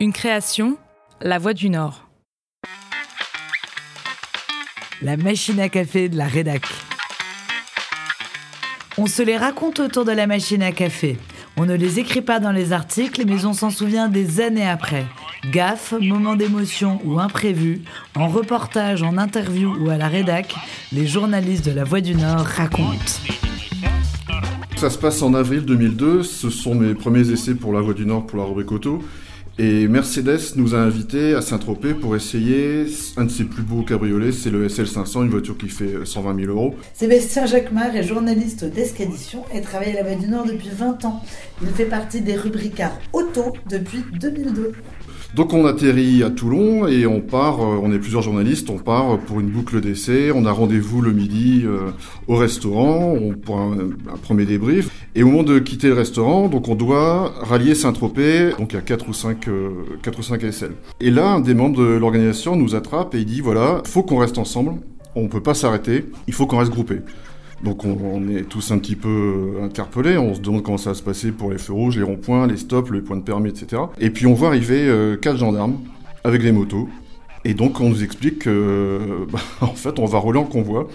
Une création, La Voix du Nord. La machine à café de la rédac. On se les raconte autour de la machine à café. On ne les écrit pas dans les articles, mais on s'en souvient des années après. Gaffe, moment d'émotion ou imprévu, en reportage, en interview ou à la rédac, les journalistes de La Voix du Nord racontent. Ça se passe en avril 2002, ce sont mes premiers essais pour La Voix du Nord pour la rubrique auto. Et Mercedes nous a invités à Saint-Tropez pour essayer un de ses plus beaux cabriolets, c'est le SL500, une voiture qui fait 120 000 euros. Sébastien Jacquemart est journaliste d'Escadition et travaille à la Voix du Nord depuis 20 ans. Il fait partie des rubricards auto depuis 2002. Donc on atterrit à Toulon et on part, euh, on est plusieurs journalistes, on part pour une boucle d'essai, on a rendez-vous le midi euh, au restaurant pour un, premier débrief. Et au moment de quitter le restaurant, donc on doit rallier Saint-Tropez, donc il y a 4 ou 5, euh, 4 ou 5 SL. Et là, un des membres de l'organisation nous attrape et il dit voilà, faut qu'on reste ensemble, on peut pas s'arrêter, il faut qu'on reste groupé. Donc on, est tous un petit peu interpellés, on se demande comment ça va se passer pour les feux rouges, les ronds-points, les stops, les points de permis, etc. Et puis on voit arriver euh, quatre gendarmes avec des motos. Et donc on nous explique que, bah, en fait, on va rouler en convoi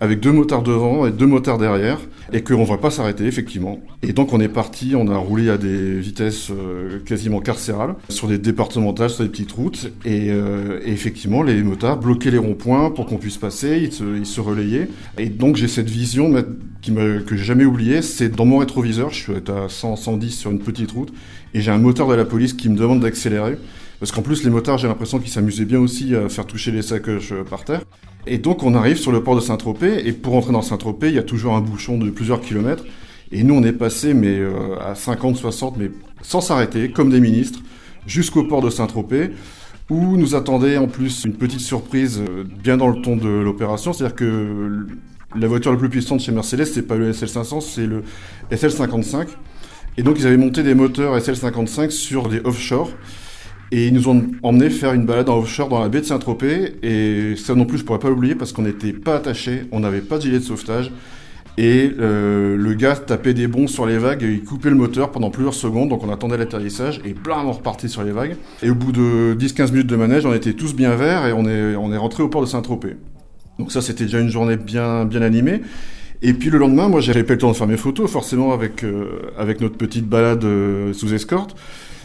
avec deux motards devant et deux motards derrière, et qu'on ne va pas s'arrêter, effectivement. Et donc on est parti, on a roulé à des vitesses euh, quasiment carcérales, sur des départementales, sur des petites routes, euh, et, effectivement les motards bloquaient les ronds-points pour qu'on puisse passer, ils se, relayaient. Et donc j'ai cette vision qui me, que j'ai jamais oubliée, c'est dans mon rétroviseur, je suis à 100, 110 sur une petite route, et j'ai un moteur de la police qui me demande d'accélérer. Parce qu'en plus, les motards, j'ai l'impression qu'ils s'amusaient bien aussi à faire toucher les sacoches euh, par terre. Et donc on arrive sur le port de Saint-Tropez, et pour entrer dans Saint-Tropez, il y a toujours un bouchon de plusieurs kilomètres. Et nous, on est passé mais euh, à 50, 60, mais sans s'arrêter, comme des ministres, jusqu'au port de Saint-Tropez, où nous attendait en plus une petite surprise euh, bien dans le ton de l'opération, c'est-à-dire que la voiture la plus puissante chez Mercedes, c'est pas le SL500, c'est le SL55. Et donc ils avaient monté des moteurs SL55 sur des offshore. Et ils nous ont emmené faire une balade en offshore dans la baie de Saint-Tropez. Et ça non plus, je pourrais pas l'oublier parce qu'on n'était pas attaché, on n'avait pas de gilet de sauvetage. Et euh, le gars tapait des bons sur les vagues, et il coupait le moteur pendant plusieurs secondes, donc on attendait l'atterrissage, et blam, on repartait sur les vagues. Et au bout de 10-15 minutes de manège, on était tous bien verts, et on est, on est rentré au port de Saint-Tropez. Donc ça, c'était déjà une journée bien, bien animée. Et puis le lendemain, moi, j'avais pas le temps de faire mes photos, forcément, avec, euh, avec notre petite balade euh, sous escorte.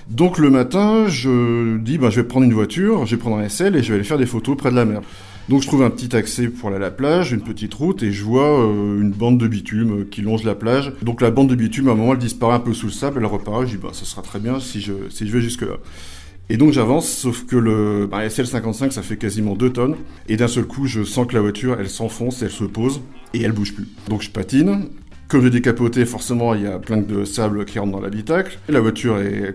Donc le matin, je dis, bah, je vais prendre une voiture, je vais prendre un SL et je vais aller faire des photos près de la mer. Donc je trouve un petit accès pour aller à la plage, une petite route, et je vois euh, une bande de bitume qui longe la plage. Donc la bande de bitume, à un moment, elle disparaît un peu sous le sable, elle reparaît, je dis, ça sera très bien si je, si je vais jusque-là. Et donc j'avance, sauf que le bah, SL55, ça fait quasiment 2 tonnes, et d'un seul coup, je sens que la voiture, elle s'enfonce, elle se pose, et elle bouge plus. Donc je patine, comme je décapoté, forcément, il y a plein de sable qui rentre dans l'habitacle. La voiture est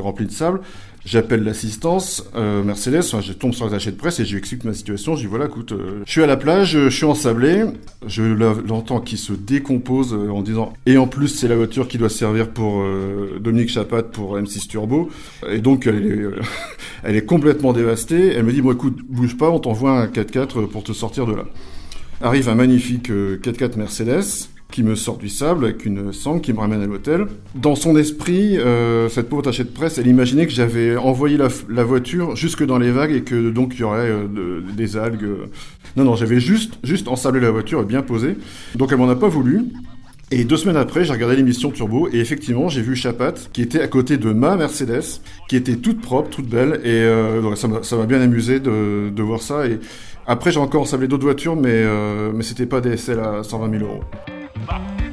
remplie de sable. J'appelle l'assistance euh, Mercedes, je tombe sur les attachés de presse et je lui explique ma situation. Je dis voilà, écoute, euh, je suis à la plage, je suis ensablé, je l'entends qui se décompose euh, en disant et en plus c'est la voiture qui doit servir pour Dominique Chapat pour M6 Turbo et donc elle est, elle est complètement dévastée. Elle me dit bon écoute, bouge pas, on t'envoie un 4x4 pour te sortir de là. Arrive un magnifique 4x4 Mercedes qui me sort du sable avec une sangle qui me ramène à l'hôtel. Dans son esprit, euh, cette pauvre attachée de presse, elle imaginait que j'avais envoyé la, voiture jusque dans les vagues et que donc il y aurait euh, des algues. Non, non, j'avais juste, juste ensablé la voiture et bien posée. Donc elle m'en a pas voulu. Et deux semaines après, j'ai regardé l'émission Turbo et effectivement, j'ai vu Chapat qui était à côté de ma Mercedes, qui était toute propre, toute belle. Et euh, ça m'a bien amusé de, de, voir ça. Et après, j'ai encore ensablé d'autres voitures, mais, euh, mais c'était pas des SL à 120 000 euros. Bye.